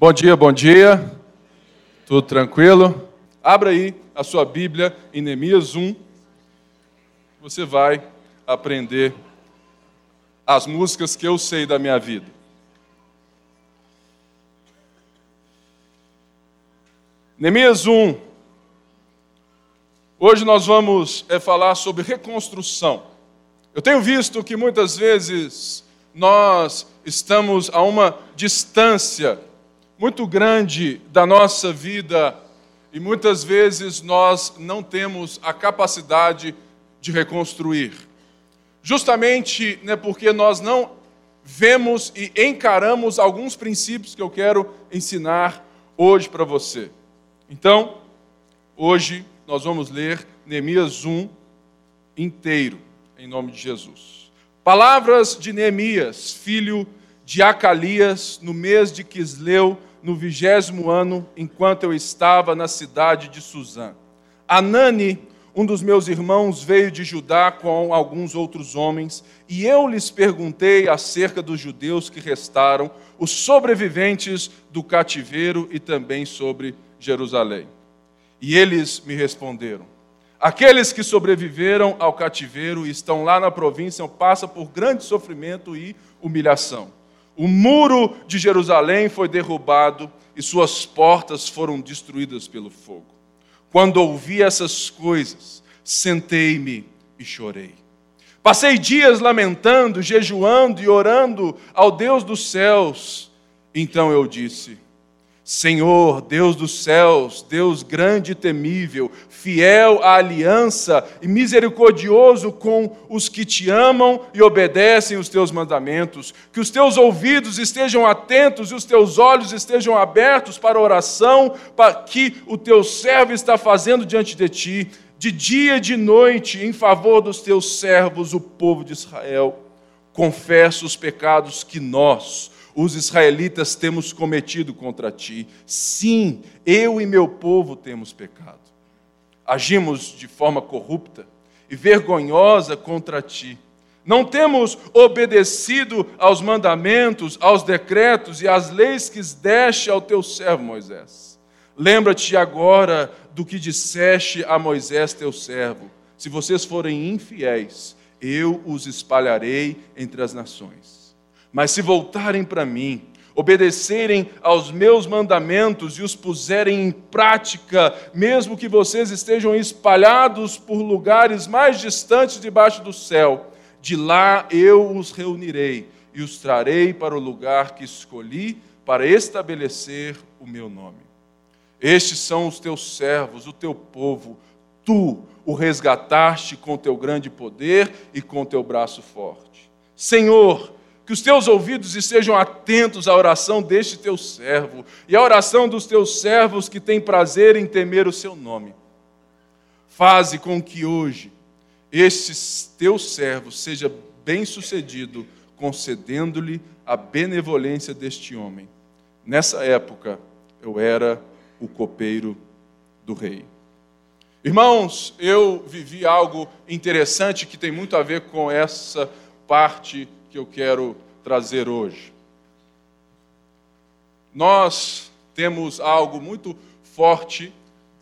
Bom dia, bom dia. Tudo tranquilo? Abra aí a sua Bíblia em Neemias 1. Você vai aprender as músicas que eu sei da minha vida. Neemias 1. Hoje nós vamos é, falar sobre reconstrução. Eu tenho visto que muitas vezes nós estamos a uma distância muito grande da nossa vida e muitas vezes nós não temos a capacidade de reconstruir. Justamente né, porque nós não vemos e encaramos alguns princípios que eu quero ensinar hoje para você. Então, hoje nós vamos ler Neemias 1 inteiro, em nome de Jesus. Palavras de Neemias, filho de Acalias, no mês de Quisleu, no vigésimo ano, enquanto eu estava na cidade de Suzã. Anani, um dos meus irmãos, veio de Judá com alguns outros homens, e eu lhes perguntei acerca dos judeus que restaram, os sobreviventes do cativeiro e também sobre Jerusalém. E eles me responderam: Aqueles que sobreviveram ao cativeiro e estão lá na província passam por grande sofrimento e humilhação o muro de Jerusalém foi derrubado e suas portas foram destruídas pelo fogo. Quando ouvi essas coisas, sentei-me e chorei. Passei dias lamentando, jejuando e orando ao Deus dos céus. Então eu disse: Senhor, Deus dos céus, Deus grande e temível, fiel à aliança e misericordioso com os que te amam e obedecem os teus mandamentos, que os teus ouvidos estejam atentos e os teus olhos estejam abertos para a oração para que o teu servo está fazendo diante de ti, de dia e de noite, em favor dos teus servos, o povo de Israel. Confesso os pecados que nós, os israelitas temos cometido contra ti. Sim, eu e meu povo temos pecado. Agimos de forma corrupta e vergonhosa contra ti. Não temos obedecido aos mandamentos, aos decretos e às leis que deste ao teu servo Moisés. Lembra-te agora do que disseste a Moisés, teu servo: se vocês forem infiéis, eu os espalharei entre as nações. Mas se voltarem para mim, obedecerem aos meus mandamentos e os puserem em prática, mesmo que vocês estejam espalhados por lugares mais distantes debaixo do céu, de lá eu os reunirei e os trarei para o lugar que escolhi para estabelecer o meu nome. Estes são os teus servos, o teu povo, tu o resgataste com teu grande poder e com teu braço forte. Senhor, que os teus ouvidos estejam atentos à oração deste teu servo e à oração dos teus servos que têm prazer em temer o seu nome. Faze com que hoje este teu servo seja bem-sucedido, concedendo-lhe a benevolência deste homem. Nessa época, eu era o copeiro do rei. Irmãos, eu vivi algo interessante que tem muito a ver com essa parte que eu quero trazer hoje. Nós temos algo muito forte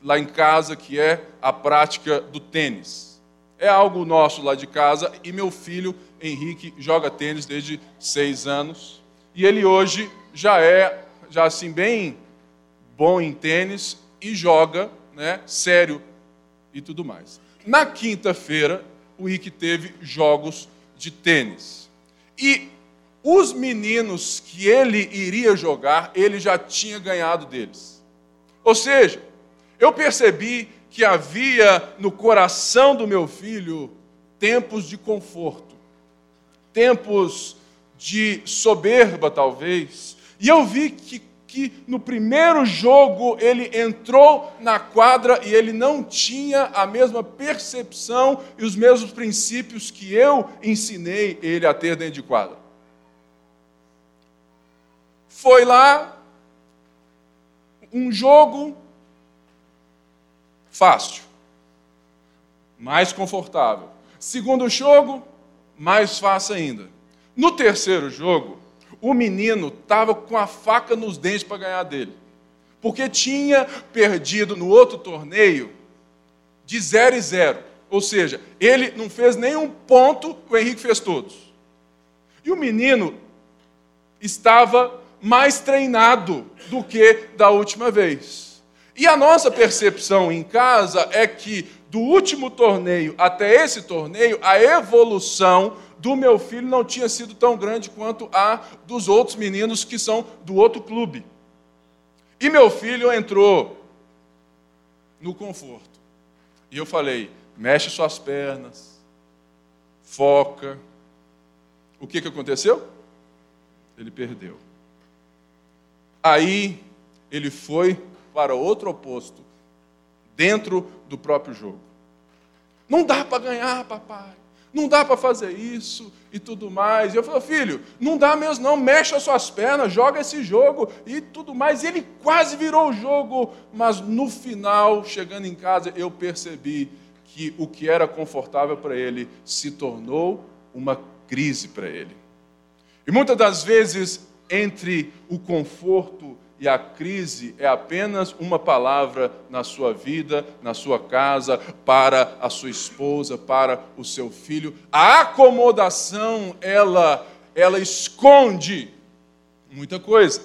lá em casa que é a prática do tênis. É algo nosso lá de casa e meu filho Henrique joga tênis desde seis anos e ele hoje já é já assim bem bom em tênis e joga, né, sério e tudo mais. Na quinta-feira o Henrique teve jogos de tênis. E os meninos que ele iria jogar, ele já tinha ganhado deles. Ou seja, eu percebi que havia no coração do meu filho tempos de conforto, tempos de soberba, talvez. E eu vi que que no primeiro jogo ele entrou na quadra e ele não tinha a mesma percepção e os mesmos princípios que eu ensinei ele a ter dentro de quadra. Foi lá, um jogo fácil, mais confortável. Segundo jogo, mais fácil ainda. No terceiro jogo, o menino estava com a faca nos dentes para ganhar dele. Porque tinha perdido no outro torneio de 0 e 0. Ou seja, ele não fez nenhum ponto, o Henrique fez todos. E o menino estava mais treinado do que da última vez. E a nossa percepção em casa é que do último torneio até esse torneio, a evolução do meu filho não tinha sido tão grande quanto a dos outros meninos que são do outro clube. E meu filho entrou no conforto. E eu falei: mexe suas pernas, foca. O que, que aconteceu? Ele perdeu. Aí ele foi para outro oposto, dentro do próprio jogo. Não dá para ganhar, papai. Não dá para fazer isso e tudo mais. E eu falei, filho, não dá mesmo não, mexe as suas pernas, joga esse jogo e tudo mais. E ele quase virou o jogo, mas no final, chegando em casa, eu percebi que o que era confortável para ele se tornou uma crise para ele. E muitas das vezes, entre o conforto e a crise é apenas uma palavra na sua vida, na sua casa, para a sua esposa, para o seu filho. A acomodação, ela, ela esconde muita coisa.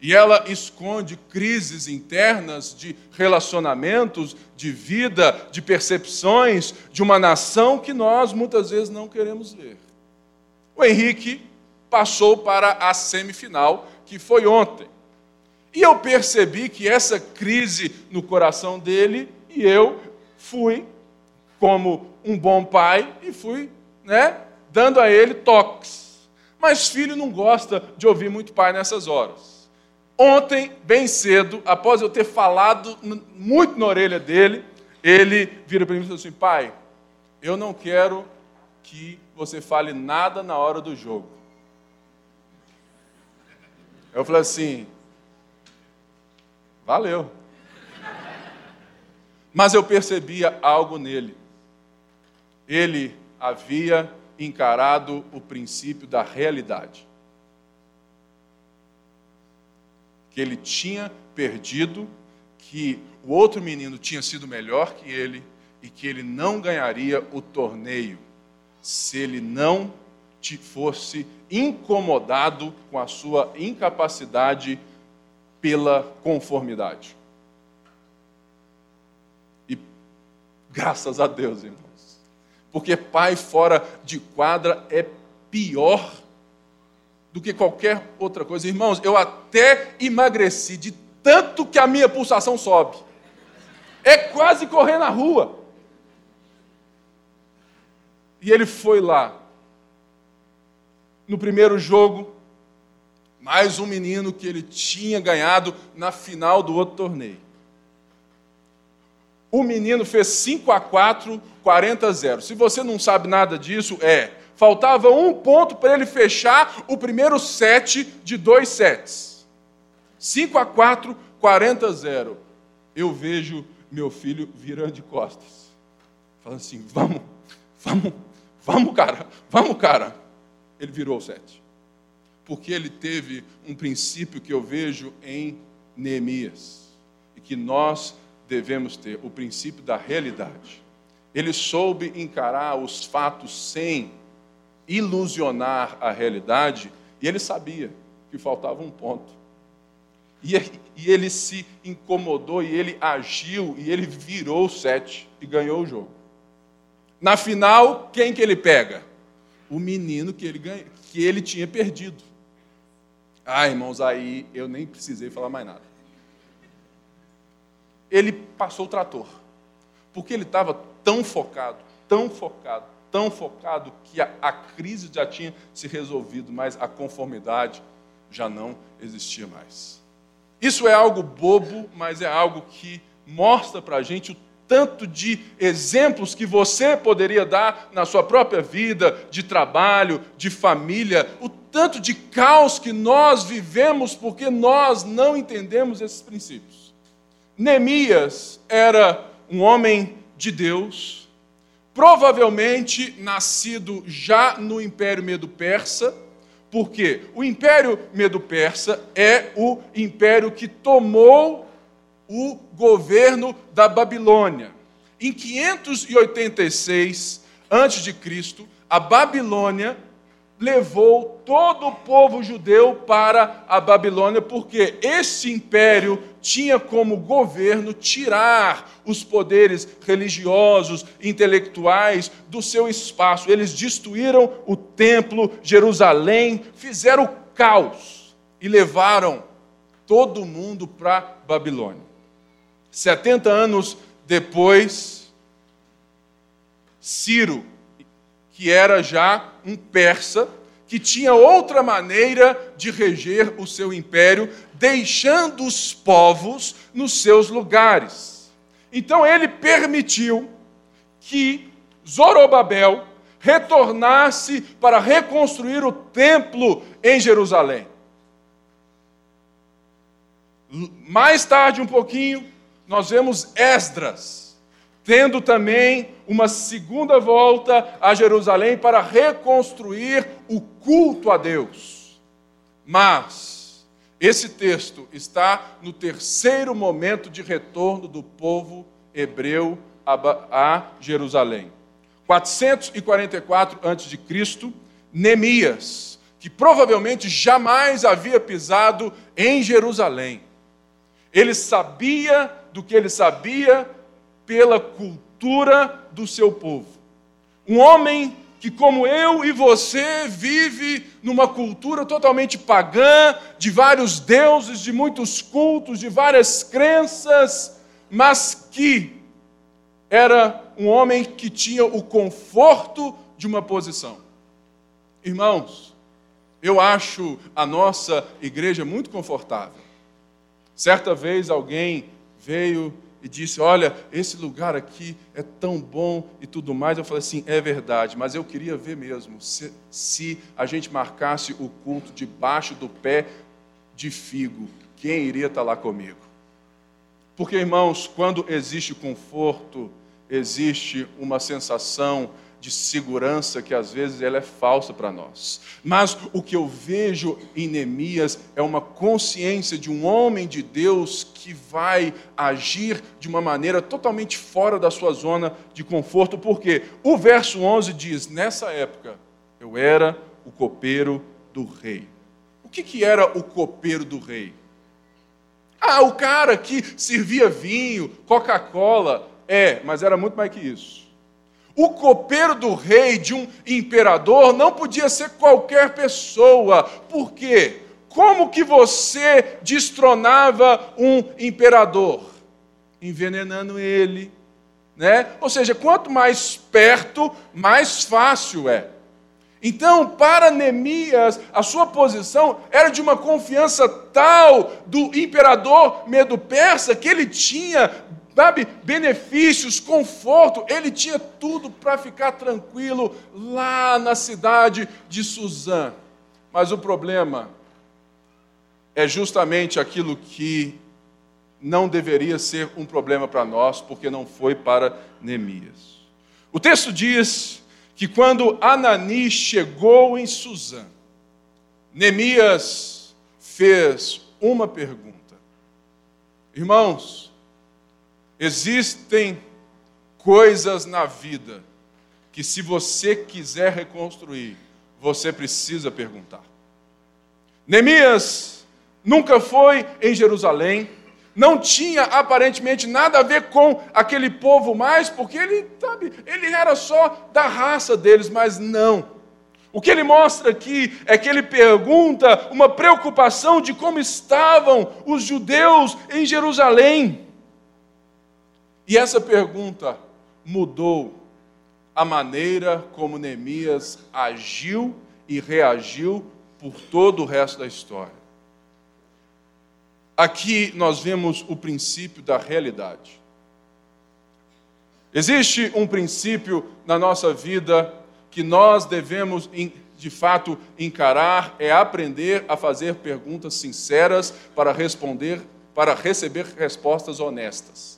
E ela esconde crises internas de relacionamentos, de vida, de percepções de uma nação que nós muitas vezes não queremos ver. O Henrique passou para a semifinal, que foi ontem. E eu percebi que essa crise no coração dele, e eu fui, como um bom pai, e fui né, dando a ele toques. Mas filho não gosta de ouvir muito pai nessas horas. Ontem, bem cedo, após eu ter falado muito na orelha dele, ele vira para mim e falou assim: Pai, eu não quero que você fale nada na hora do jogo. Eu falei assim: Valeu. Mas eu percebia algo nele. Ele havia encarado o princípio da realidade. Que ele tinha perdido, que o outro menino tinha sido melhor que ele e que ele não ganharia o torneio se ele não fosse incomodado com a sua incapacidade pela conformidade. E graças a Deus, irmãos. Porque pai fora de quadra é pior do que qualquer outra coisa. Irmãos, eu até emagreci de tanto que a minha pulsação sobe. É quase correr na rua. E ele foi lá. No primeiro jogo, mais um menino que ele tinha ganhado na final do outro torneio. O menino fez 5 a 4, 40 a 0. Se você não sabe nada disso, é. Faltava um ponto para ele fechar o primeiro set de dois sets. 5 a 4, 40 a 0. Eu vejo meu filho virando de costas. Falando assim: vamos, vamos, vamos, cara, vamos, cara. Ele virou o set porque ele teve um princípio que eu vejo em Neemias e que nós devemos ter, o princípio da realidade. Ele soube encarar os fatos sem ilusionar a realidade e ele sabia que faltava um ponto. E, ele se incomodou e ele agiu e ele virou o sete e ganhou o jogo. Na final, quem que ele pega? O menino que ele, ganha, que ele tinha perdido. Ah, irmãos, aí eu nem precisei falar mais nada. Ele passou o trator, porque ele estava tão focado, tão focado, tão focado, que a, a crise já tinha se resolvido, mas a conformidade já não existia mais. Isso é algo bobo, mas é algo que mostra para a gente o tanto de exemplos que você poderia dar na sua própria vida, de trabalho, de família, o tanto de caos que nós vivemos porque nós não entendemos esses princípios. Neemias era um homem de Deus, provavelmente nascido já no Império Medo-Persa, Porque o Império Medo-Persa é o império que tomou o governo da Babilônia. Em 586 a.C., a Babilônia levou todo o povo judeu para a Babilônia, porque esse império tinha como governo tirar os poderes religiosos, intelectuais do seu espaço. Eles destruíram o templo, Jerusalém, fizeram caos e levaram todo mundo para Babilônia. 70 anos depois, Ciro que era já um persa, que tinha outra maneira de reger o seu império, deixando os povos nos seus lugares. Então ele permitiu que Zorobabel retornasse para reconstruir o templo em Jerusalém. Mais tarde, um pouquinho, nós vemos Esdras tendo também uma segunda volta a Jerusalém para reconstruir o culto a Deus. Mas esse texto está no terceiro momento de retorno do povo hebreu a Jerusalém. 444 a.C., Neemias, que provavelmente jamais havia pisado em Jerusalém. Ele sabia do que ele sabia pela cultura do seu povo. Um homem que, como eu e você, vive numa cultura totalmente pagã, de vários deuses, de muitos cultos, de várias crenças, mas que era um homem que tinha o conforto de uma posição. Irmãos, eu acho a nossa igreja muito confortável. Certa vez alguém veio e disse: Olha, esse lugar aqui é tão bom e tudo mais. Eu falei assim: É verdade, mas eu queria ver mesmo se, se a gente marcasse o culto debaixo do pé de figo, quem iria estar lá comigo? Porque, irmãos, quando existe conforto, existe uma sensação de segurança que às vezes ela é falsa para nós. Mas o que eu vejo em Neemias é uma consciência de um homem de Deus que vai agir de uma maneira totalmente fora da sua zona de conforto, porque o verso 11 diz: Nessa época eu era o copeiro do rei. O que, que era o copeiro do rei? Ah, o cara que servia vinho, Coca-Cola. É, mas era muito mais que isso. O copeiro do rei, de um imperador, não podia ser qualquer pessoa. Por quê? Como que você destronava um imperador? Envenenando ele, né? Ou seja, quanto mais perto, mais fácil é. Então, para Neemias, a sua posição era de uma confiança tal do imperador medo-persa que ele tinha sabe, benefícios, conforto, ele tinha tudo para ficar tranquilo lá na cidade de Suzã. Mas o problema é justamente aquilo que não deveria ser um problema para nós, porque não foi para Neemias. O texto diz que quando Anani chegou em Suzã, Neemias fez uma pergunta. Irmãos, Existem coisas na vida que, se você quiser reconstruir, você precisa perguntar. Neemias nunca foi em Jerusalém, não tinha aparentemente nada a ver com aquele povo mais, porque ele, sabe, ele era só da raça deles, mas não. O que ele mostra aqui é que ele pergunta uma preocupação de como estavam os judeus em Jerusalém. E essa pergunta mudou a maneira como Neemias agiu e reagiu por todo o resto da história. Aqui nós vemos o princípio da realidade. Existe um princípio na nossa vida que nós devemos, de fato, encarar, é aprender a fazer perguntas sinceras para responder, para receber respostas honestas.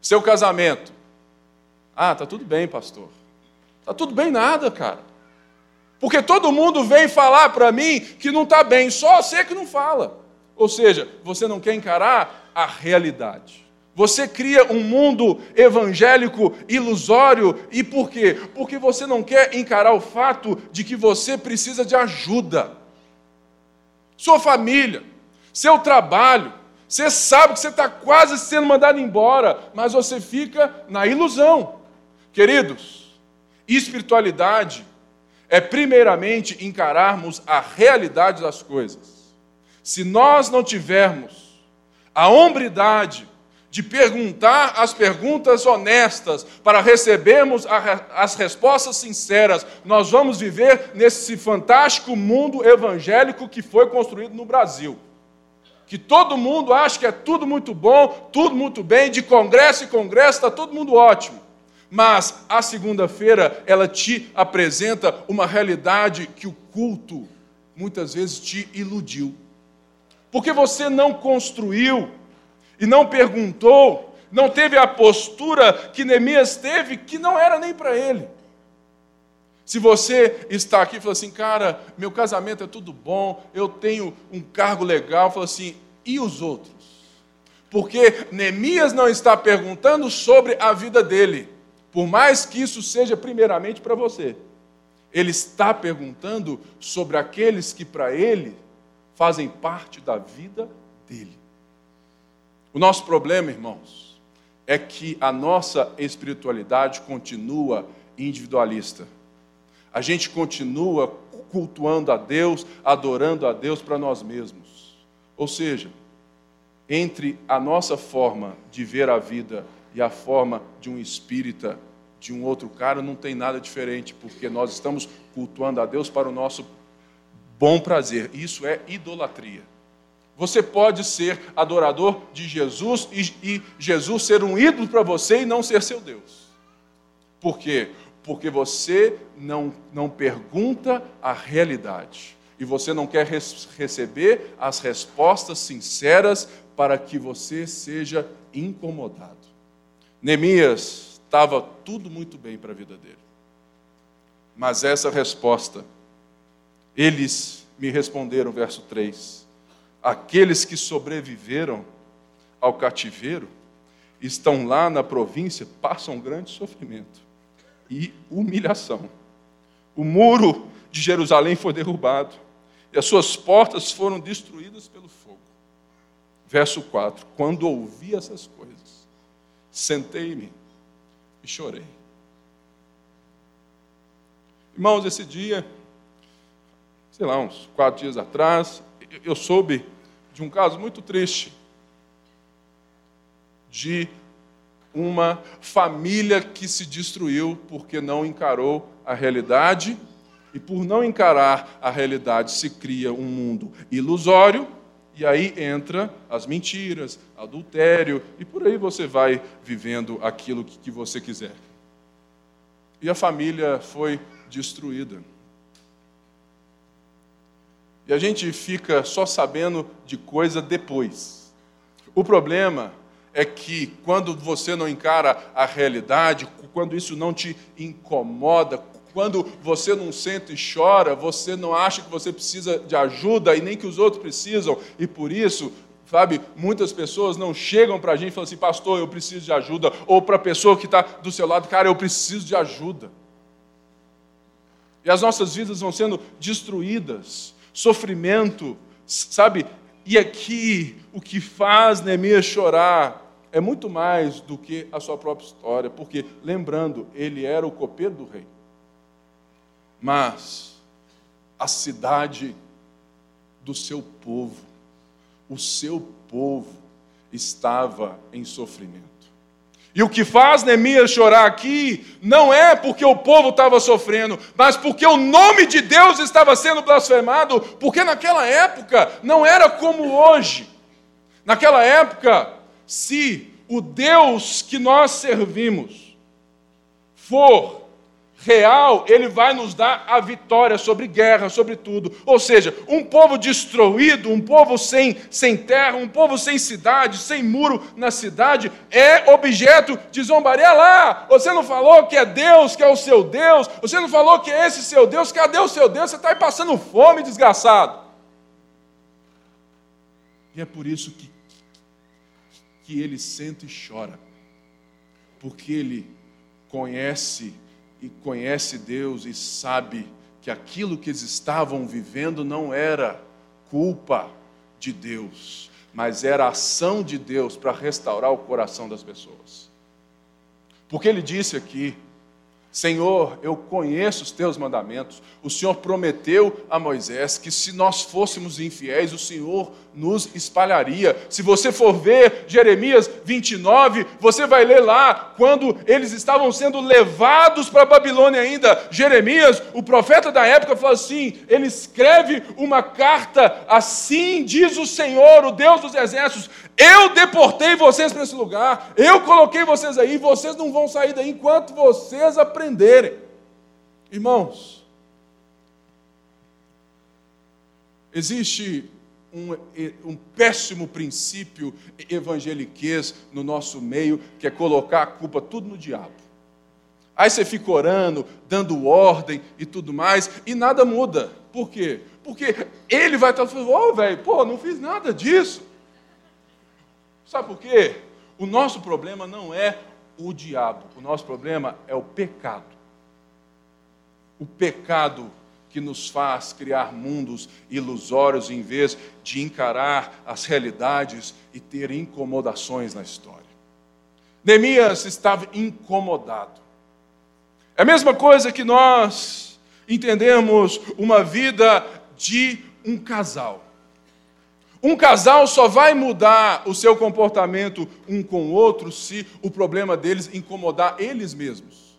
Seu casamento. Ah, tá tudo bem, pastor. Tá tudo bem nada, cara. Porque todo mundo vem falar para mim que não está bem, só você que não fala. Ou seja, você não quer encarar a realidade. Você cria um mundo evangélico ilusório e por quê? Porque você não quer encarar o fato de que você precisa de ajuda. Sua família, seu trabalho, você sabe que você está quase sendo mandado embora, mas você fica na ilusão. Queridos, espiritualidade é primeiramente encararmos a realidade das coisas. Se nós não tivermos a hombridade de perguntar as perguntas honestas para recebermos as respostas sinceras, nós vamos viver nesse fantástico mundo evangélico que foi construído no Brasil. Que todo mundo acha que é tudo muito bom, tudo muito bem, de congresso em congresso está todo mundo ótimo. Mas a segunda-feira ela te apresenta uma realidade que o culto muitas vezes te iludiu. Porque você não construiu e não perguntou, não teve a postura que Neemias teve, que não era nem para ele. Se você está aqui e fala assim, cara, meu casamento é tudo bom, eu tenho um cargo legal, fala assim, e os outros? Porque Neemias não está perguntando sobre a vida dele, por mais que isso seja primeiramente para você. Ele está perguntando sobre aqueles que para ele fazem parte da vida dele. O nosso problema, irmãos, é que a nossa espiritualidade continua individualista. A gente continua cultuando a Deus, adorando a Deus para nós mesmos. Ou seja, entre a nossa forma de ver a vida e a forma de um espírita, de um outro cara, não tem nada diferente, porque nós estamos cultuando a Deus para o nosso bom prazer. Isso é idolatria. Você pode ser adorador de Jesus e, Jesus ser um ídolo para você e não ser seu Deus. Por quê? Porque você não, não pergunta a realidade e você não quer receber as respostas sinceras para que você seja incomodado. Neemias estava tudo muito bem para a vida dele. Mas essa resposta, eles me responderam, verso 3 aqueles que sobreviveram ao cativeiro estão lá na província, passam um grande sofrimento e humilhação. O muro de Jerusalém foi derrubado e as suas portas foram destruídas pelo fogo. Verso 4: Quando ouvi essas coisas, sentei-me e chorei. Irmãos, esse dia, sei lá, uns quatro dias atrás, eu soube de um caso muito triste de uma família que se destruiu porque não encarou a realidade e por não encarar a realidade se cria um mundo ilusório e aí entra as mentiras, adultério e por aí você vai vivendo aquilo que você quiser. E a família foi destruída. E a gente fica só sabendo de coisa depois. O problema é que quando você não encara a realidade, quando isso não te incomoda, quando você não sente e chora, você não acha que você precisa de ajuda e nem que os outros precisam, e por isso, sabe, muitas pessoas não chegam para a gente e falam assim, pastor, eu preciso de ajuda, ou para a pessoa que está do seu lado, cara, eu preciso de ajuda. E as nossas vidas vão sendo destruídas sofrimento, sabe? E aqui o que faz Neemias chorar é muito mais do que a sua própria história, porque, lembrando, ele era o copeiro do rei. Mas a cidade do seu povo, o seu povo estava em sofrimento. E o que faz Neemias chorar aqui não é porque o povo estava sofrendo, mas porque o nome de Deus estava sendo blasfemado, porque naquela época não era como hoje. Naquela época, se o Deus que nós servimos for real, ele vai nos dar a vitória sobre guerra, sobre tudo. Ou seja, um povo destruído, um povo sem, sem terra, um povo sem cidade, sem muro na cidade, é objeto de zombaria lá. Você não falou que é Deus, que é o seu Deus, você não falou que é esse seu Deus, cadê o seu Deus? Você está aí passando fome, desgraçado. E é por isso que, que ele senta e chora, porque ele conhece e conhece Deus e sabe que aquilo que eles estavam vivendo não era culpa de Deus, mas era ação de Deus para restaurar o coração das pessoas. Porque ele disse aqui: Senhor, eu conheço os teus mandamentos. O Senhor prometeu a Moisés que se nós fôssemos infiéis, o Senhor nos espalharia. Se você for ver Jeremias 29, você vai ler lá quando eles estavam sendo levados para a Babilônia ainda. Jeremias, o profeta da época, fala assim: ele escreve uma carta, assim diz o Senhor, o Deus dos exércitos: eu deportei vocês para esse lugar, eu coloquei vocês aí, vocês não vão sair daí enquanto vocês aprenderem. Irmãos, existe um, um, péssimo princípio evangeliquez no nosso meio, que é colocar a culpa tudo no diabo. Aí você fica orando, dando ordem e tudo mais, e nada muda. Por quê? Porque ele vai estar falando, ô oh, velho, pô, não fiz nada disso. Sabe por quê? O nosso problema não é o diabo, o nosso problema é o pecado. O pecado que nos faz criar mundos ilusórios em vez de encarar as realidades e ter incomodações na história. Neemias estava incomodado. É a mesma coisa que nós entendemos uma vida de um casal. Um casal só vai mudar o seu comportamento um com o outro se o problema deles incomodar eles mesmos.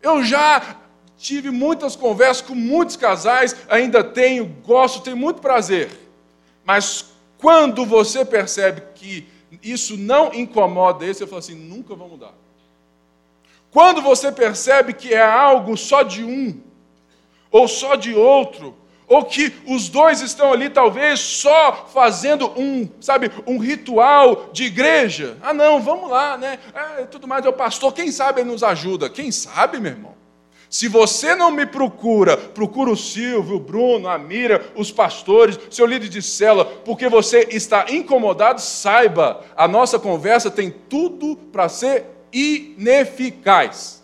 Eu já tive muitas conversas com muitos casais, ainda tenho, gosto, tenho muito prazer. Mas quando você percebe que isso não incomoda eles, você fala assim: nunca vão mudar. Quando você percebe que é algo só de um, ou só de outro, ou que os dois estão ali talvez só fazendo um, sabe, um ritual de igreja. Ah, não, vamos lá, né? É, tudo mais é o pastor, quem sabe ele nos ajuda. Quem sabe, meu irmão? Se você não me procura, procura o Silvio, o Bruno, a Mira, os pastores, seu líder de cela, porque você está incomodado, saiba, a nossa conversa tem tudo para ser ineficaz.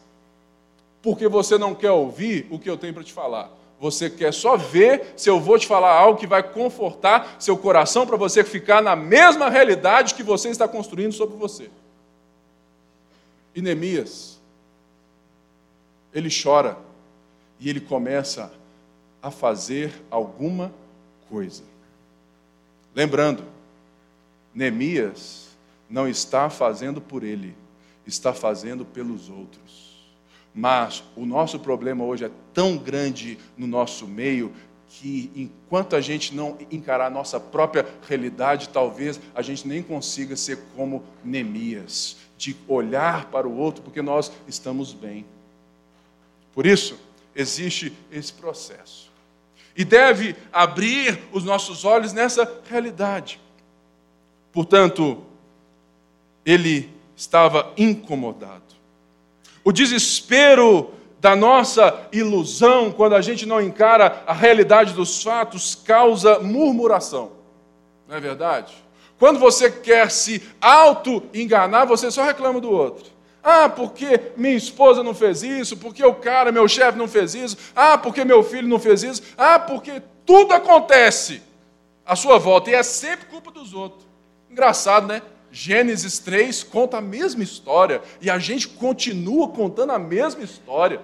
Porque você não quer ouvir o que eu tenho para te falar. Você quer só ver se eu vou te falar algo que vai confortar seu coração para você ficar na mesma realidade que você está construindo sobre você. E Neemias, ele chora e ele começa a fazer alguma coisa. Lembrando, Neemias não está fazendo por ele, está fazendo pelos outros. Mas o nosso problema hoje é tão grande no nosso meio que enquanto a gente não encarar a nossa própria realidade, talvez a gente nem consiga ser como Neemias, de olhar para o outro porque nós estamos bem. Por isso, existe esse processo. E deve abrir os nossos olhos nessa realidade. Portanto, ele estava incomodado. O desespero da nossa ilusão, quando a gente não encara a realidade dos fatos, causa murmuração. Não é verdade? Quando você quer se auto-enganar, você só reclama do outro. Ah, porque minha esposa não fez isso, porque o cara, meu chefe não fez isso, ah, porque meu filho não fez isso, ah, porque tudo acontece à sua volta e é sempre culpa dos outros. Engraçado, né? Gênesis 3 conta a mesma história e a gente continua contando a mesma história.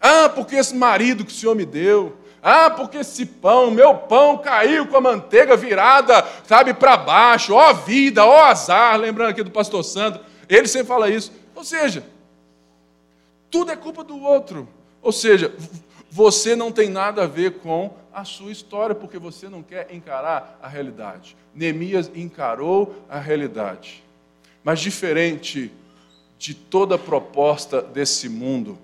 Ah, porque esse marido que o Senhor me deu. Ah, porque esse pão, meu pão caiu com a manteiga virada, sabe, para baixo. Ó vida, ó azar. Lembrando aqui do pastor Santo, ele sempre fala isso. Ou seja, tudo é culpa do outro. Ou seja, você não tem nada a ver com a sua história, porque você não quer encarar a realidade. Neemias encarou a realidade. Mas diferente de toda proposta desse mundo,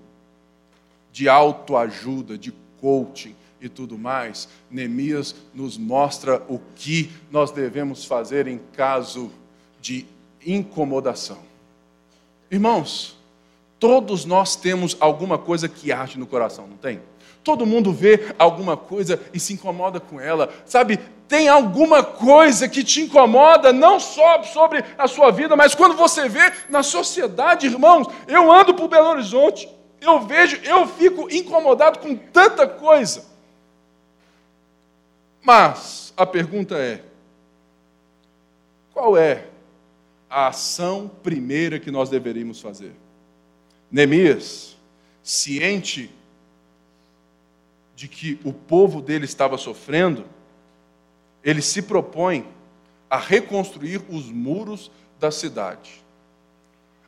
de autoajuda, de coaching e tudo mais, Neemias nos mostra o que nós devemos fazer em caso de incomodação. Irmãos, todos nós temos alguma coisa que age no coração, não tem? Todo mundo vê alguma coisa e se incomoda com ela. Sabe, tem alguma coisa que te incomoda, não só sobre a sua vida, mas quando você vê na sociedade, irmãos. Eu ando por Belo Horizonte, eu vejo, eu fico incomodado com tanta coisa. Mas a pergunta é: qual é a ação primeira que nós deveríamos fazer? Neemias, ciente de que o povo dele estava sofrendo, ele se propõe a reconstruir os muros da cidade.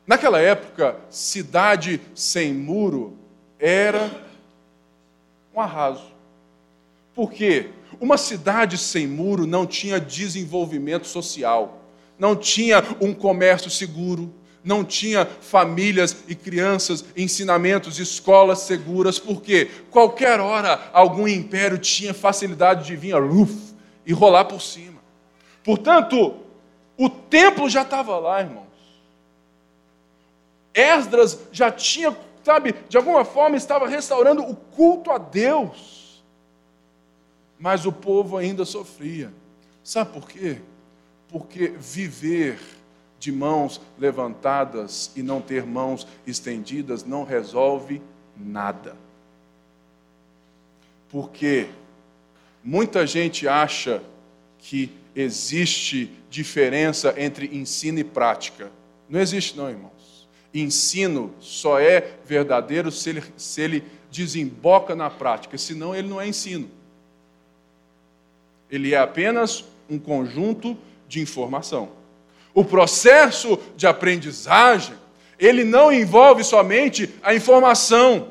Naquela época, cidade sem muro era um arraso. Por quê? Uma cidade sem muro não tinha desenvolvimento social, não tinha um comércio seguro, não tinha famílias e crianças, ensinamentos, escolas seguras, porque qualquer hora algum império tinha facilidade de vir uf, e rolar por cima. Portanto, o templo já estava lá, irmãos. Esdras já tinha, sabe, de alguma forma estava restaurando o culto a Deus. Mas o povo ainda sofria. Sabe por quê? Porque viver de mãos levantadas e não ter mãos estendidas não resolve nada. Porque muita gente acha que existe diferença entre ensino e prática. Não existe, não, irmãos. Ensino só é verdadeiro se ele, se ele desemboca na prática, senão ele não é ensino. Ele é apenas um conjunto de informação. O processo de aprendizagem, ele não envolve somente a informação.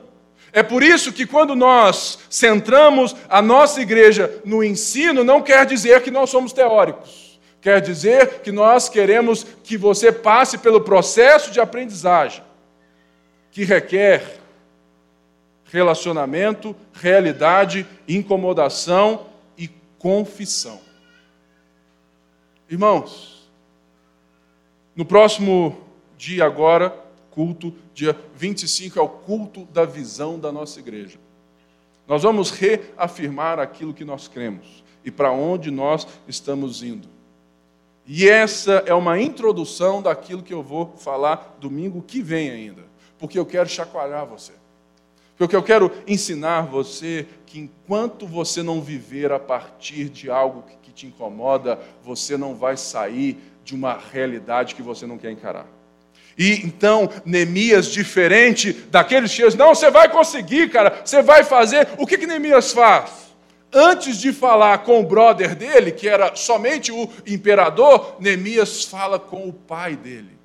É por isso que quando nós centramos a nossa igreja no ensino, não quer dizer que nós somos teóricos. Quer dizer que nós queremos que você passe pelo processo de aprendizagem, que requer relacionamento, realidade, incomodação e confissão. Irmãos, no próximo dia agora, culto, dia 25 é o culto da visão da nossa igreja. Nós vamos reafirmar aquilo que nós cremos e para onde nós estamos indo. E essa é uma introdução daquilo que eu vou falar domingo que vem ainda, porque eu quero chacoalhar você. Porque eu quero ensinar você que enquanto você não viver a partir de algo que te incomoda, você não vai sair de uma realidade que você não quer encarar. E então, Neemias, diferente daqueles cheios, não, você vai conseguir, cara, você vai fazer. O que, que Neemias faz? Antes de falar com o brother dele, que era somente o imperador, Neemias fala com o pai dele,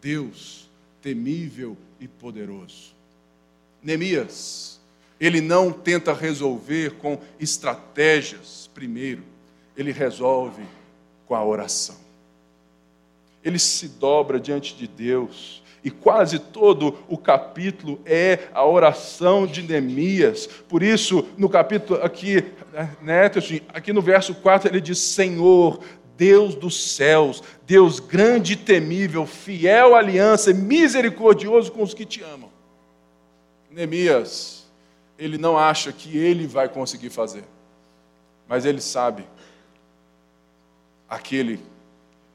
Deus temível e poderoso. Neemias, ele não tenta resolver com estratégias primeiro, ele resolve com a oração ele se dobra diante de Deus. E quase todo o capítulo é a oração de Neemias. Por isso, no capítulo aqui, né, assim, aqui no verso 4, ele diz: Senhor, Deus dos céus, Deus grande e temível, fiel aliança, misericordioso com os que te amam. Neemias, ele não acha que ele vai conseguir fazer, mas ele sabe aquele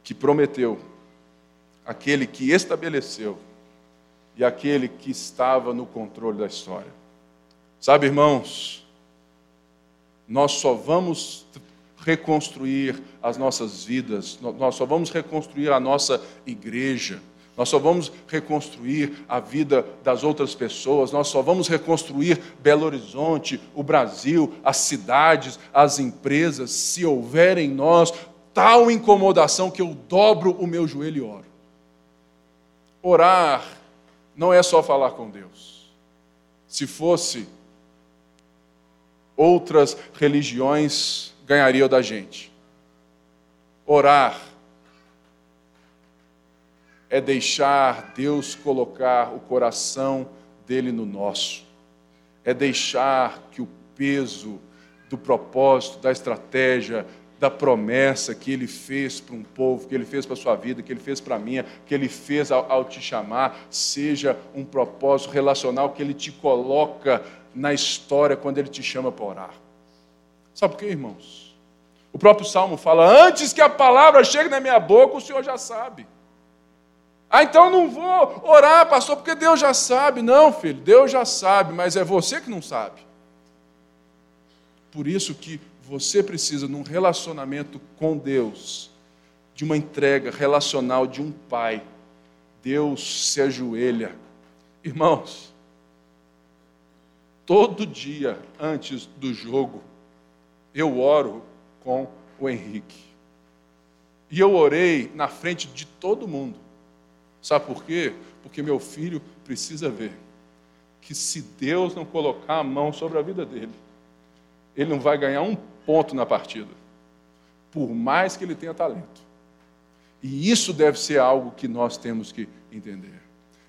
que prometeu aquele que estabeleceu e aquele que estava no controle da história. Sabe, irmãos, nós só vamos reconstruir as nossas vidas, nós só vamos reconstruir a nossa igreja, nós só vamos reconstruir a vida das outras pessoas, nós só vamos reconstruir Belo Horizonte, o Brasil, as cidades, as empresas, se houver em nós tal incomodação que eu dobro o meu joelho e oro. Orar não é só falar com Deus. Se fosse, outras religiões ganhariam da gente. Orar é deixar Deus colocar o coração dele no nosso, é deixar que o peso do propósito, da estratégia, da promessa que ele fez para um povo, que ele fez para a sua vida, que ele fez para a minha, que ele fez ao, ao, te chamar, seja um propósito relacional que ele te coloca na história quando ele te chama para orar. Sabe por quê, irmãos? O próprio Salmo fala: Antes que a palavra chegue na minha boca, o Senhor já sabe. Ah, então não vou orar, pastor, porque Deus já sabe. Não, filho, Deus já sabe, mas é você que não sabe. Por isso que você precisa, num relacionamento com Deus, de uma entrega relacional de um pai. Deus se ajoelha. Irmãos, todo dia antes do jogo, eu oro com o Henrique. E eu orei na frente de todo mundo. Sabe por quê? Porque meu filho precisa ver que se Deus não colocar a mão sobre a vida dele, ele não vai ganhar um ponto na partida, por mais que ele tenha talento. E isso deve ser algo que nós temos que entender.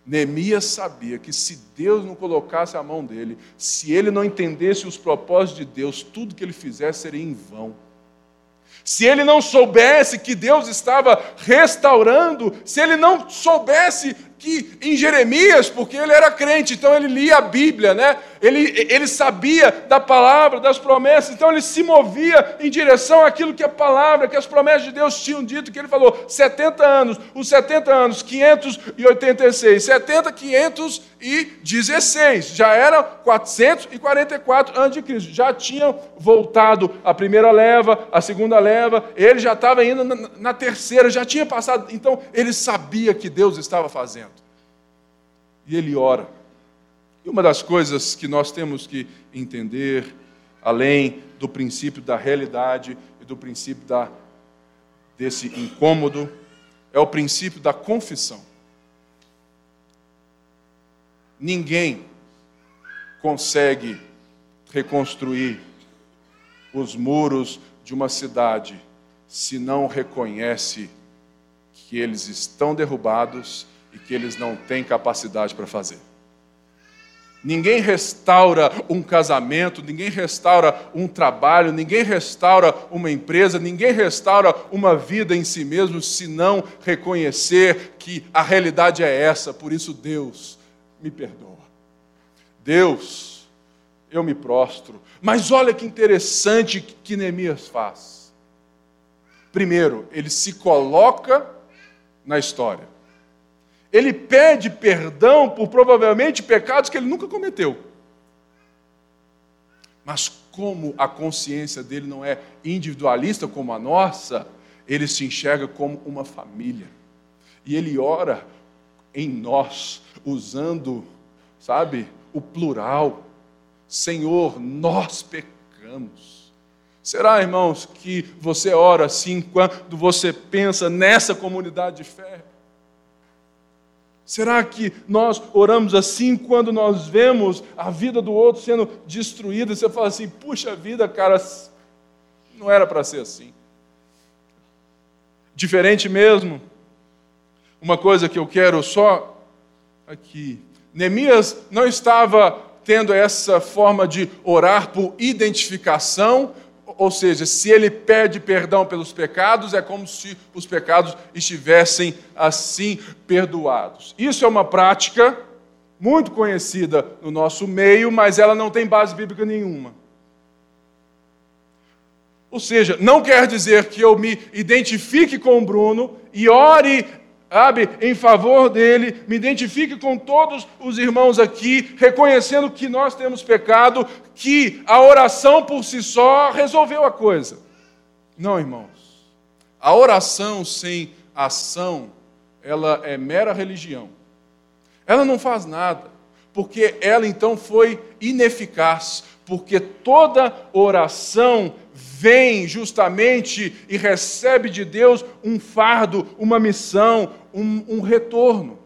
Neemias sabia que se Deus não colocasse a mão dele, se ele não entendesse os propósitos de Deus, tudo que ele fizesse seria em vão. Se ele não soubesse que Deus estava restaurando, se ele não soubesse que em Jeremias, porque ele era crente, então ele lia a Bíblia, né? Ele, ele sabia da palavra, das promessas, então ele se movia em direção àquilo que a palavra, que as promessas de Deus tinham dito, que ele falou: 70 anos, os 70 anos, 586, 70, 516, já eram 444 anos de Cristo, já tinham voltado a primeira leva, a segunda leva, ele já estava indo na, na terceira, já tinha passado, então ele sabia que Deus estava fazendo e ele ora. E uma das coisas que nós temos que entender, além do princípio da realidade e do princípio da, desse incômodo, é o princípio da confissão. Ninguém consegue reconstruir os muros de uma cidade se não reconhece que eles estão derrubados e que eles não têm capacidade para fazer. Ninguém restaura um casamento, ninguém restaura um trabalho, ninguém restaura uma empresa, ninguém restaura uma vida em si mesmo se não reconhecer que a realidade é essa. Por isso, Deus me perdoa. Deus, eu me prostro. Mas olha que interessante que Neemias faz. Primeiro, ele se coloca na história ele pede perdão por provavelmente pecados que ele nunca cometeu. Mas como a consciência dele não é individualista como a nossa, ele se enxerga como uma família. E ele ora em nós, usando, sabe, o plural. Senhor, nós pecamos. Será, irmãos, que você ora assim quando você pensa nessa comunidade de fé? Será que nós oramos assim quando nós vemos a vida do outro sendo destruída? Você fala assim: puxa vida, cara, não era para ser assim. Diferente mesmo. Uma coisa que eu quero só aqui. Neemias não estava tendo essa forma de orar por identificação, ou seja, se ele pede perdão pelos pecados, é como se os pecados estivessem assim perdoados. Isso é uma prática muito conhecida no nosso meio, mas ela não tem base bíblica nenhuma. Ou seja, não quer dizer que eu me identifique com o Bruno e ore sabe, em favor dele, me identifique com todos os irmãos aqui, reconhecendo que nós temos pecado, que a oração por si só resolveu a coisa. Não, irmãos. A oração sem ação, ela é mera religião. Ela não faz nada, porque ela então foi ineficaz, porque toda oração vem justamente e recebe de Deus um fardo, uma missão, um, um retorno.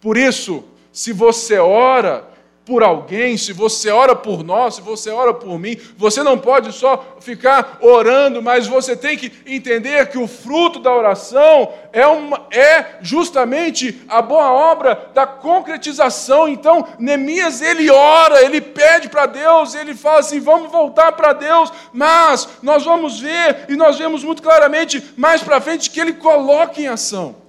Por isso, se você ora, por alguém, se você ora por nós, se você ora por mim, você não pode só ficar orando, mas você tem que entender que o fruto da oração é, uma, é justamente a boa obra da concretização. Então, Neemias, ele ora, ele pede para Deus, ele fala assim: vamos voltar para Deus, mas nós vamos ver, e nós vemos muito claramente mais para frente, que ele coloca em ação.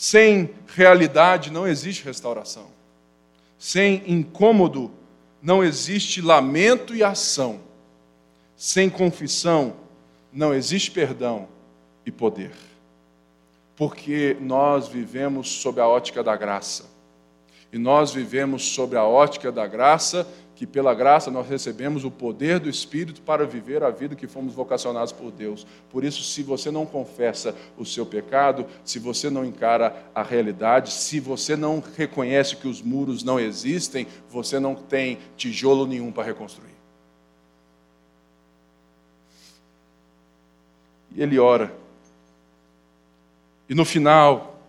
Sem realidade não existe restauração. Sem incômodo não existe lamento e ação. Sem confissão não existe perdão e poder. Porque nós vivemos sob a ótica da graça. E nós vivemos sobre a ótica da graça que pela graça nós recebemos o poder do Espírito para viver a vida que fomos vocacionados por Deus. Por isso, se você não confessa o seu pecado, se você não encara a realidade, se você não reconhece que os muros não existem, você não tem tijolo nenhum para reconstruir. E ele ora. E no final,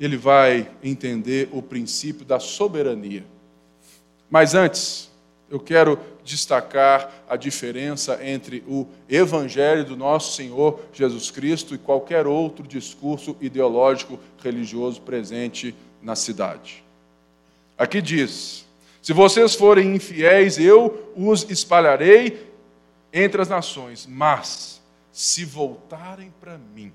ele vai entender o princípio da soberania. Mas antes, eu quero destacar a diferença entre o evangelho do nosso Senhor Jesus Cristo e qualquer outro discurso ideológico religioso presente na cidade. Aqui diz: Se vocês forem infiéis, eu os espalharei entre as nações, mas se voltarem para mim,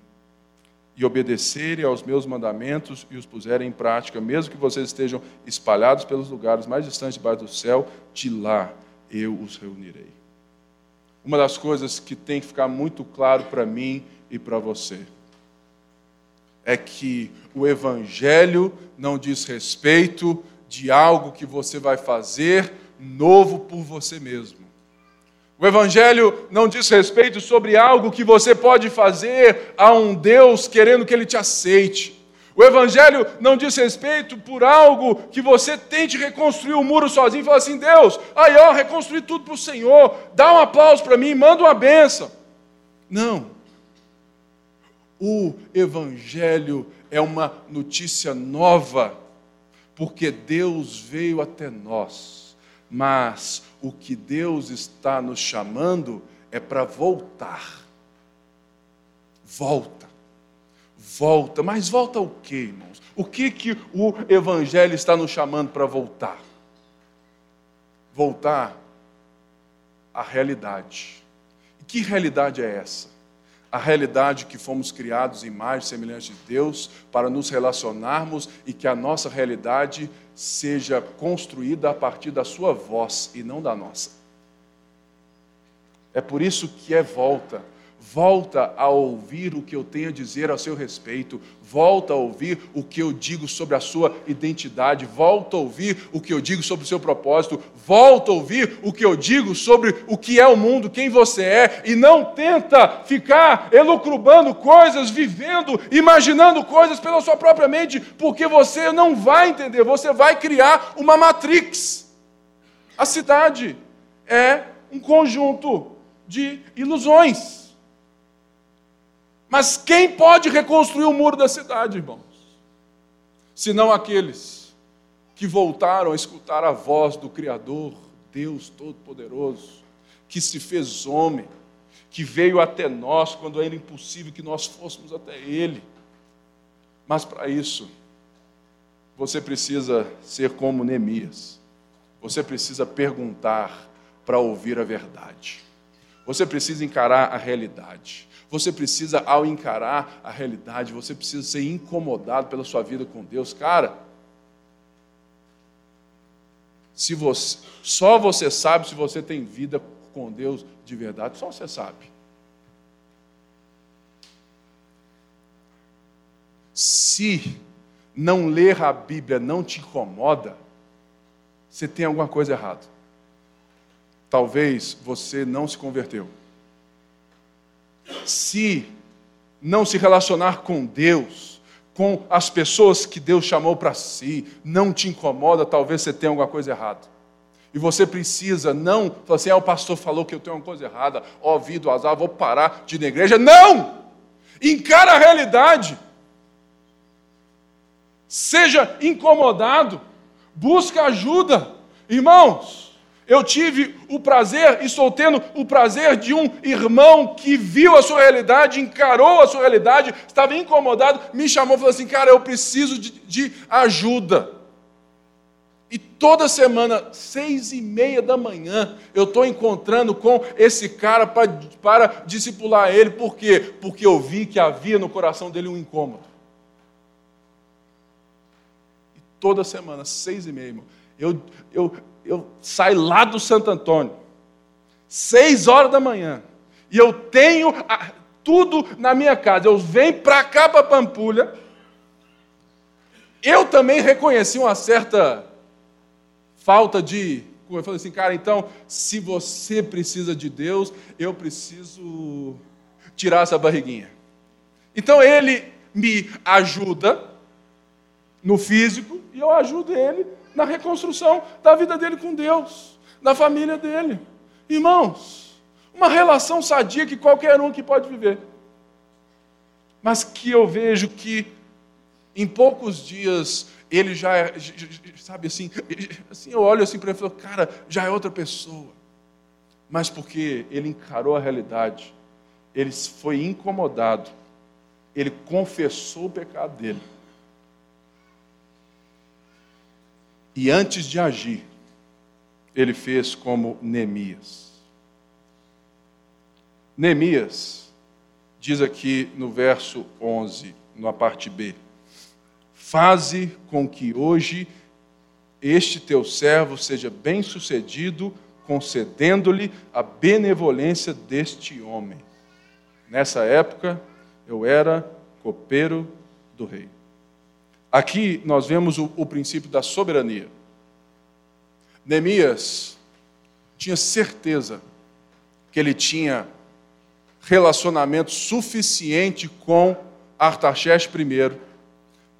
e obedecerem aos meus mandamentos e os puserem em prática, mesmo que vocês estejam espalhados pelos lugares mais distantes debaixo do céu, de lá eu os reunirei. Uma das coisas que tem que ficar muito claro para mim e para você é que o Evangelho não diz respeito de algo que você vai fazer novo por você mesmo. O Evangelho não diz respeito sobre algo que você pode fazer a um Deus querendo que ele te aceite. O Evangelho não diz respeito por algo que você tente reconstruir o muro sozinho e falar assim: Deus, aí ó, reconstruir tudo para o Senhor, dá um aplauso para mim, manda uma benção. Não. O Evangelho é uma notícia nova, porque Deus veio até nós, mas o que Deus está nos chamando é para voltar. Volta. Volta. Mas volta o que, irmãos? O que, que o Evangelho está nos chamando para voltar? Voltar à realidade. E que realidade é essa? A realidade que fomos criados em semelhança de Deus para nos relacionarmos e que a nossa realidade seja construída a partir da sua voz e não da nossa. É por isso que é volta volta a ouvir o que eu tenho a dizer a seu respeito, volta a ouvir o que eu digo sobre a sua identidade, volta a ouvir o que eu digo sobre o seu propósito, volta a ouvir o que eu digo sobre o que é o mundo, quem você é, e não tenta ficar elucrubando coisas, vivendo, imaginando coisas pela sua própria mente, porque você não vai entender, você vai criar uma matrix. A cidade é um conjunto de ilusões. Mas quem pode reconstruir o muro da cidade, irmãos? Senão aqueles que voltaram a escutar a voz do Criador, Deus Todo-Poderoso, que se fez homem, que veio até nós quando era impossível que nós fôssemos até Ele. Mas para isso, você precisa ser como Neemias. Você precisa perguntar para ouvir a verdade. Você precisa encarar a realidade. Você precisa, ao encarar a realidade, você precisa ser incomodado pela sua vida com Deus. Cara, se você, só você sabe se você tem vida com Deus de verdade, só você sabe. Se não ler a Bíblia não te incomoda, você tem alguma coisa errada. Talvez você não se converteu se não se relacionar com Deus, com as pessoas que Deus chamou para si, não te incomoda, talvez você tenha alguma coisa errada. E você precisa não falar assim, ah, o pastor falou que eu tenho uma coisa errada, ó, oh, vida, azar, vou parar de ir na igreja. Não! Encara a realidade. Seja incomodado. Busca ajuda. Irmãos, eu tive o prazer, e estou tendo o prazer de um irmão que viu a sua realidade, encarou a sua realidade, estava incomodado, me chamou e falou assim: Cara, eu preciso de, de ajuda. E toda semana, seis e meia da manhã, eu estou encontrando com esse cara para, para discipular ele. Por quê? Porque eu vi que havia no coração dele um incômodo. E toda semana, seis e meia, irmão, eu, eu, eu saio lá do Santo Antônio, seis horas da manhã, e eu tenho a, tudo na minha casa. Eu venho para cá, para Pampulha. Eu também reconheci uma certa falta de. Eu falei assim, cara, então, se você precisa de Deus, eu preciso tirar essa barriguinha. Então ele me ajuda no físico e eu ajudo ele na reconstrução da vida dele com Deus, da família dele. Irmãos, uma relação sadia que qualquer um que pode viver. Mas que eu vejo que em poucos dias ele já é, sabe assim, assim eu olho assim para ele e falo, cara, já é outra pessoa. Mas porque ele encarou a realidade, ele foi incomodado, ele confessou o pecado dele. E antes de agir, ele fez como Neemias. Neemias diz aqui no verso 11, na parte B: Faze com que hoje este teu servo seja bem-sucedido, concedendo-lhe a benevolência deste homem. Nessa época, eu era copeiro do rei. Aqui nós vemos o, o princípio da soberania. Neemias tinha certeza que ele tinha relacionamento suficiente com Artaxerxes I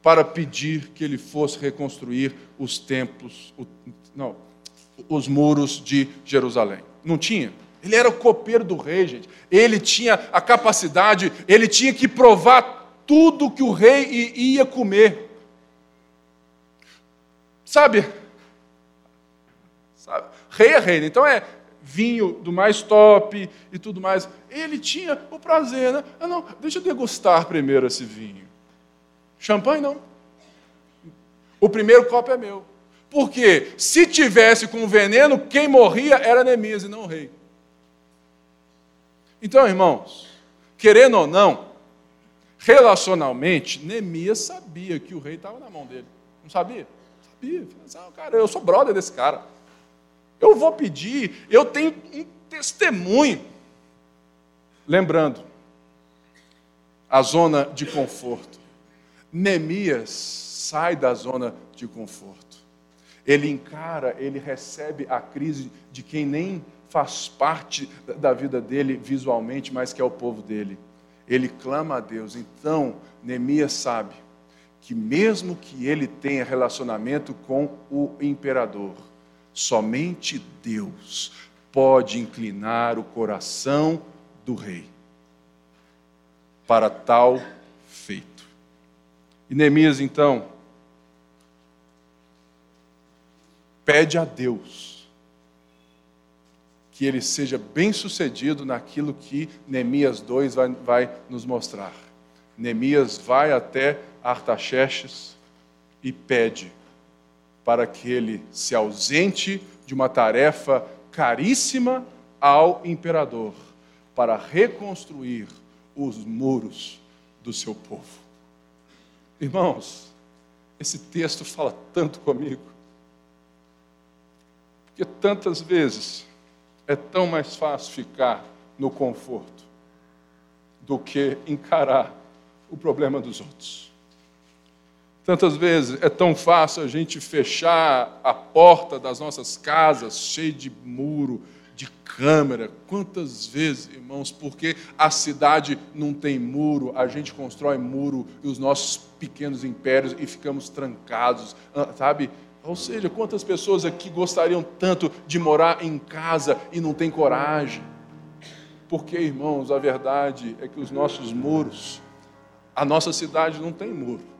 para pedir que ele fosse reconstruir os templos, o, não, os muros de Jerusalém. Não tinha. Ele era o copeiro do rei, gente. Ele tinha a capacidade, ele tinha que provar tudo que o rei ia comer. Sabe? Sabe? Rei é rei, né? então é vinho do mais top e tudo mais. Ele tinha o prazer, né? Ah, não, deixa eu degustar primeiro esse vinho. Champanhe não. O primeiro copo é meu. Porque se tivesse com veneno, quem morria era Neemias e não o rei. Então, irmãos, querendo ou não, relacionalmente, Neemias sabia que o rei estava na mão dele. Não sabia? Assim, ah, cara, eu sou brother desse cara. Eu vou pedir, eu tenho um testemunho. Lembrando, a zona de conforto. Neemias sai da zona de conforto. Ele encara, ele recebe a crise de quem nem faz parte da vida dele visualmente, mas que é o povo dele. Ele clama a Deus. Então, Neemias sabe que, mesmo que ele tenha relacionamento com o imperador, somente Deus pode inclinar o coração do rei para tal feito. E Neemias, então, pede a Deus que ele seja bem sucedido naquilo que Neemias 2 vai, vai nos mostrar. Neemias vai até Artaxerxes e pede para que ele se ausente de uma tarefa caríssima ao imperador para reconstruir os muros do seu povo. Irmãos, esse texto fala tanto comigo. Porque tantas vezes é tão mais fácil ficar no conforto do que encarar o problema dos outros. Tantas vezes é tão fácil a gente fechar a porta das nossas casas, cheio de muro, de câmera. Quantas vezes, irmãos, porque a cidade não tem muro, a gente constrói muro e os nossos pequenos impérios e ficamos trancados, ah, sabe? Ou seja, quantas pessoas aqui gostariam tanto de morar em casa e não têm coragem? Porque, irmãos, a verdade é que os nossos muros A nossa cidade não tem muro.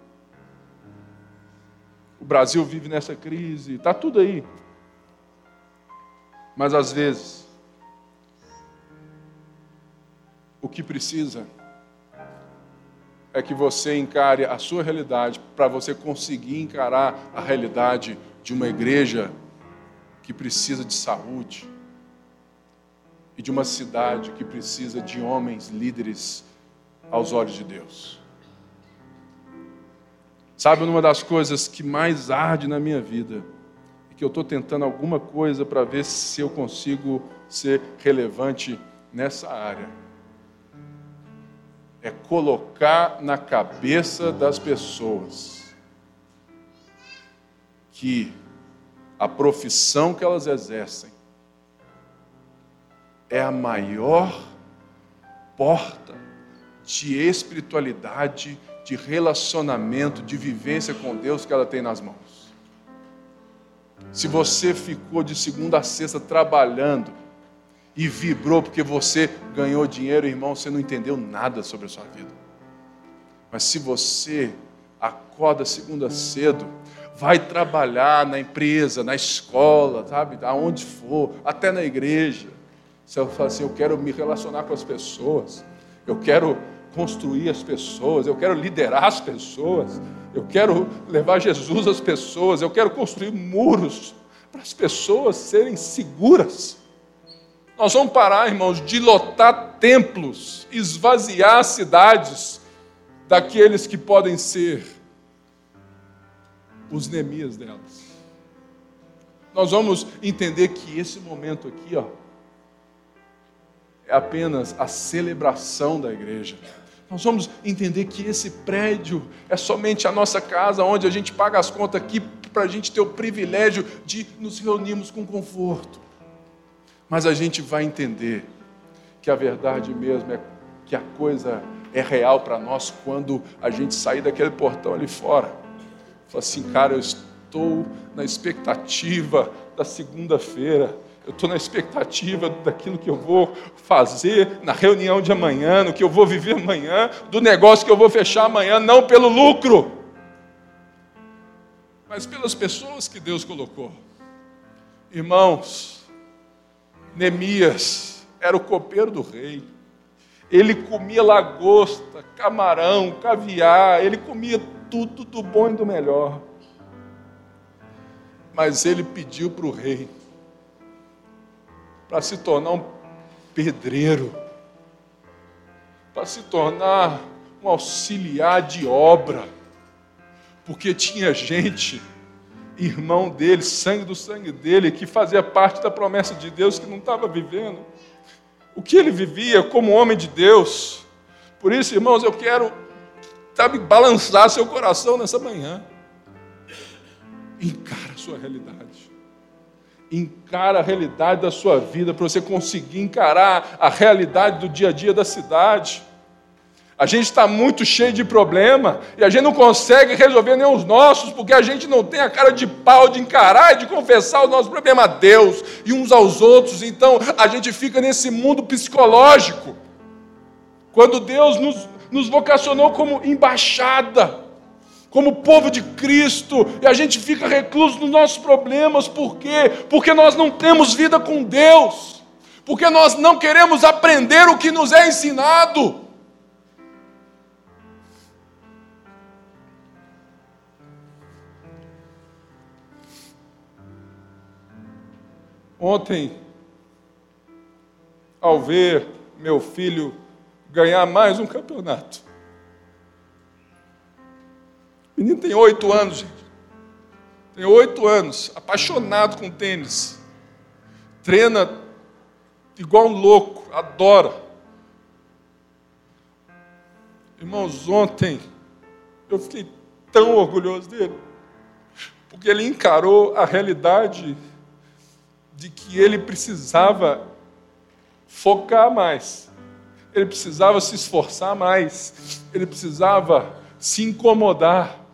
O Brasil vive nessa crise, está tudo aí. Mas às vezes, o que precisa é que você encare a sua realidade para você conseguir encarar a realidade de uma igreja que precisa de saúde e de uma cidade que precisa de homens líderes aos olhos de Deus. Sabe, uma das coisas que mais arde na minha vida é que eu estou tentando alguma coisa para ver se eu consigo ser relevante nessa área. É colocar na cabeça das pessoas que a profissão que elas exercem é a maior porta de espiritualidade de relacionamento, de vivência com Deus que ela tem nas mãos. Se você ficou de segunda a sexta trabalhando e vibrou porque você ganhou dinheiro, irmão, você não entendeu nada sobre a sua vida. Mas se você acorda segunda cedo, vai trabalhar na empresa, na escola, sabe, aonde for, até na igreja. Você fala assim: eu quero me relacionar com as pessoas, eu quero construir as pessoas, eu quero liderar as pessoas, eu quero levar Jesus às pessoas, eu quero construir muros para as pessoas serem seguras. Nós vamos parar, irmãos, de lotar templos, esvaziar cidades daqueles que podem ser os Neemias delas. Nós vamos entender que esse momento aqui, ó, é apenas a celebração da igreja. Nós vamos entender que esse prédio é somente a nossa casa, onde a gente paga as contas aqui para a gente ter o privilégio de nos reunirmos com conforto. Mas a gente vai entender que a verdade mesmo é que a coisa é real para nós quando a gente sair daquele portão ali fora. Fala assim, cara, eu estou na expectativa da segunda-feira eu estou na expectativa daquilo que eu vou fazer na reunião de amanhã, no que eu vou viver amanhã, do negócio que eu vou fechar amanhã, não pelo lucro, mas pelas pessoas que Deus colocou. Irmãos, Neemias era o copeiro do rei. Ele comia lagosta, camarão, caviar, ele comia tudo do bom e do melhor. Mas ele pediu para o rei para se tornar um pedreiro, para se tornar um auxiliar de obra, porque tinha gente, irmão dele, sangue do sangue dele, que fazia parte da promessa de Deus que não estava vivendo. O que ele vivia como homem de Deus. Por isso, irmãos, eu quero sabe, balançar seu coração nessa manhã. Encara a sua realidade encara a realidade da sua vida, para você conseguir encarar a realidade do dia a dia da cidade. A gente está muito cheio de problema e a gente não consegue resolver nem os nossos, porque a gente não tem a cara de pau de encarar e de confessar o nosso problema a Deus e uns aos outros. Então a gente fica nesse mundo psicológico. Quando Deus nos, nos vocacionou como embaixada, como povo de Cristo, e a gente fica recluso nos nossos problemas, por quê? Porque nós não temos vida com Deus, porque nós não queremos aprender o que nos é ensinado. Ontem, ao ver meu filho ganhar mais um campeonato, menino tem oito anos, gente. Tem oito anos, apaixonado com tênis. Treina igual um louco, adora. Irmãos, ontem eu fiquei tão orgulhoso dele, porque ele encarou a realidade de que ele precisava focar mais, ele precisava se esforçar mais, ele precisava se incomodar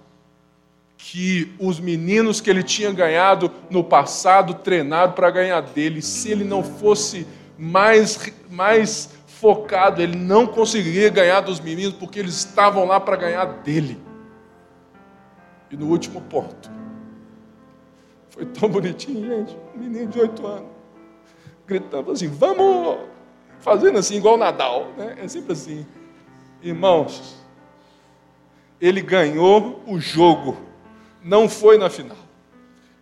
que os meninos que ele tinha ganhado no passado treinaram para ganhar dele, se ele não fosse mais, mais focado, ele não conseguiria ganhar dos meninos porque eles estavam lá para ganhar dele. E no último ponto, foi tão bonitinho, gente, um menino de oito anos, gritando assim: vamos! Fazendo assim, igual Nadal, né? É sempre assim. Irmãos, ele ganhou o jogo, não foi na final.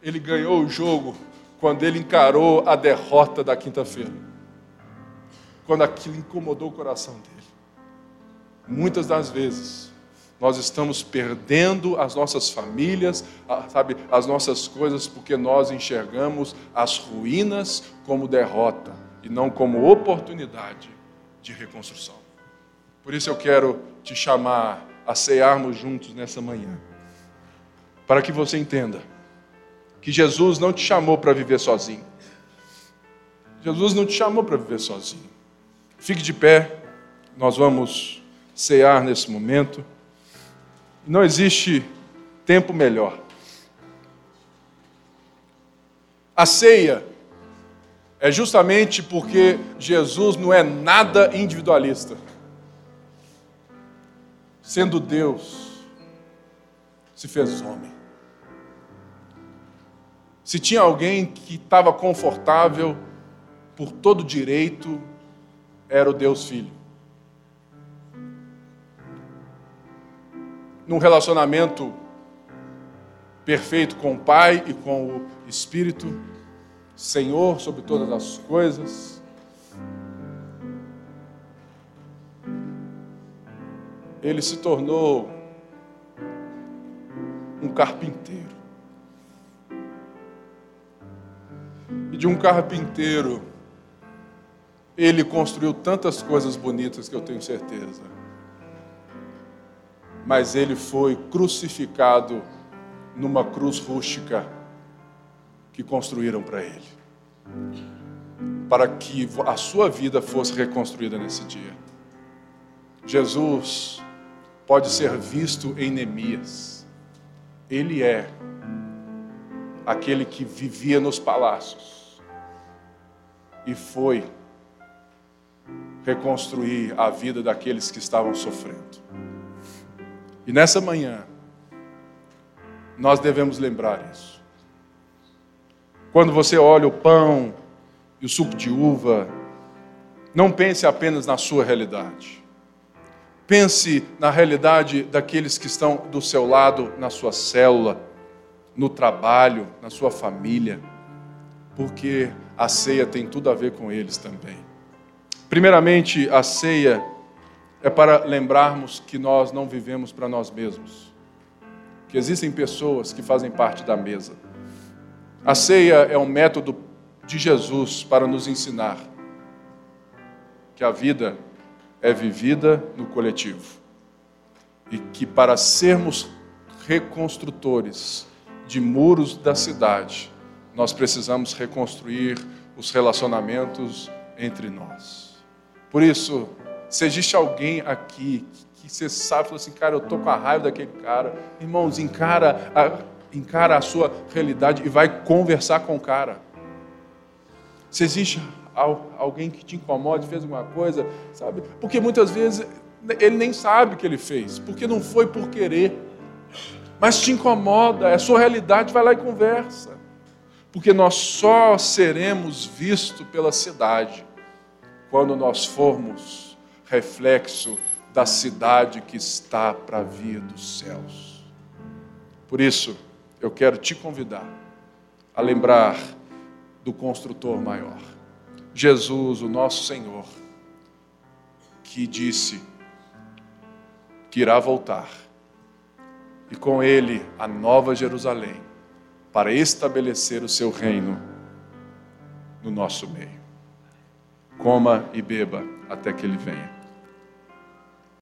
Ele ganhou o jogo quando ele encarou a derrota da quinta-feira. Quando aquilo incomodou o coração dele. Muitas das vezes, nós estamos perdendo as nossas famílias, sabe, as nossas coisas, porque nós enxergamos as ruínas como derrota e não como oportunidade de reconstrução. Por isso eu quero te chamar a cearmos juntos nessa manhã, para que você entenda que Jesus não te chamou para viver sozinho. Jesus não te chamou para viver sozinho. Fique de pé, nós vamos cear nesse momento. Não existe tempo melhor. A ceia é justamente porque Jesus não é nada individualista. Sendo Deus, se fez homem. Se tinha alguém que estava confortável por todo direito, era o Deus Filho. Num relacionamento perfeito com o Pai e com o Espírito, Senhor sobre todas as coisas. Ele se tornou um carpinteiro. De um carpinteiro, ele construiu tantas coisas bonitas que eu tenho certeza. Mas ele foi crucificado numa cruz rústica que construíram para ele. Para que a sua vida fosse reconstruída nesse dia. Jesus pode ser visto em Neemias. Ele é aquele que vivia nos palácios e foi reconstruir a vida daqueles que estavam sofrendo. E nessa manhã, nós devemos lembrar isso. Quando você olha o pão e o suco de uva, não pense apenas na sua realidade. Pense na realidade daqueles que estão do seu lado, na sua célula, no trabalho, na sua família porque a ceia tem tudo a ver com eles também. Primeiramente, a ceia é para lembrarmos que nós não vivemos para nós mesmos, que existem pessoas que fazem parte da mesa. A ceia é um método de Jesus para nos ensinar que a vida é vivida no coletivo e que para sermos reconstrutores de muros da cidade, nós precisamos reconstruir os relacionamentos entre nós. Por isso, se existe alguém aqui que você sabe, assim, cara, eu estou com a raiva daquele cara, irmãos, encara a, encara a sua realidade e vai conversar com o cara. Se existe alguém que te incomoda, fez alguma coisa, sabe? Porque muitas vezes ele nem sabe o que ele fez, porque não foi por querer. Mas te incomoda, é a sua realidade, vai lá e conversa porque nós só seremos vistos pela cidade quando nós formos reflexo da cidade que está para vir dos céus. Por isso, eu quero te convidar a lembrar do construtor maior, Jesus, o nosso Senhor, que disse que irá voltar e com ele a nova Jerusalém para estabelecer o seu reino no nosso meio. Coma e beba até que ele venha.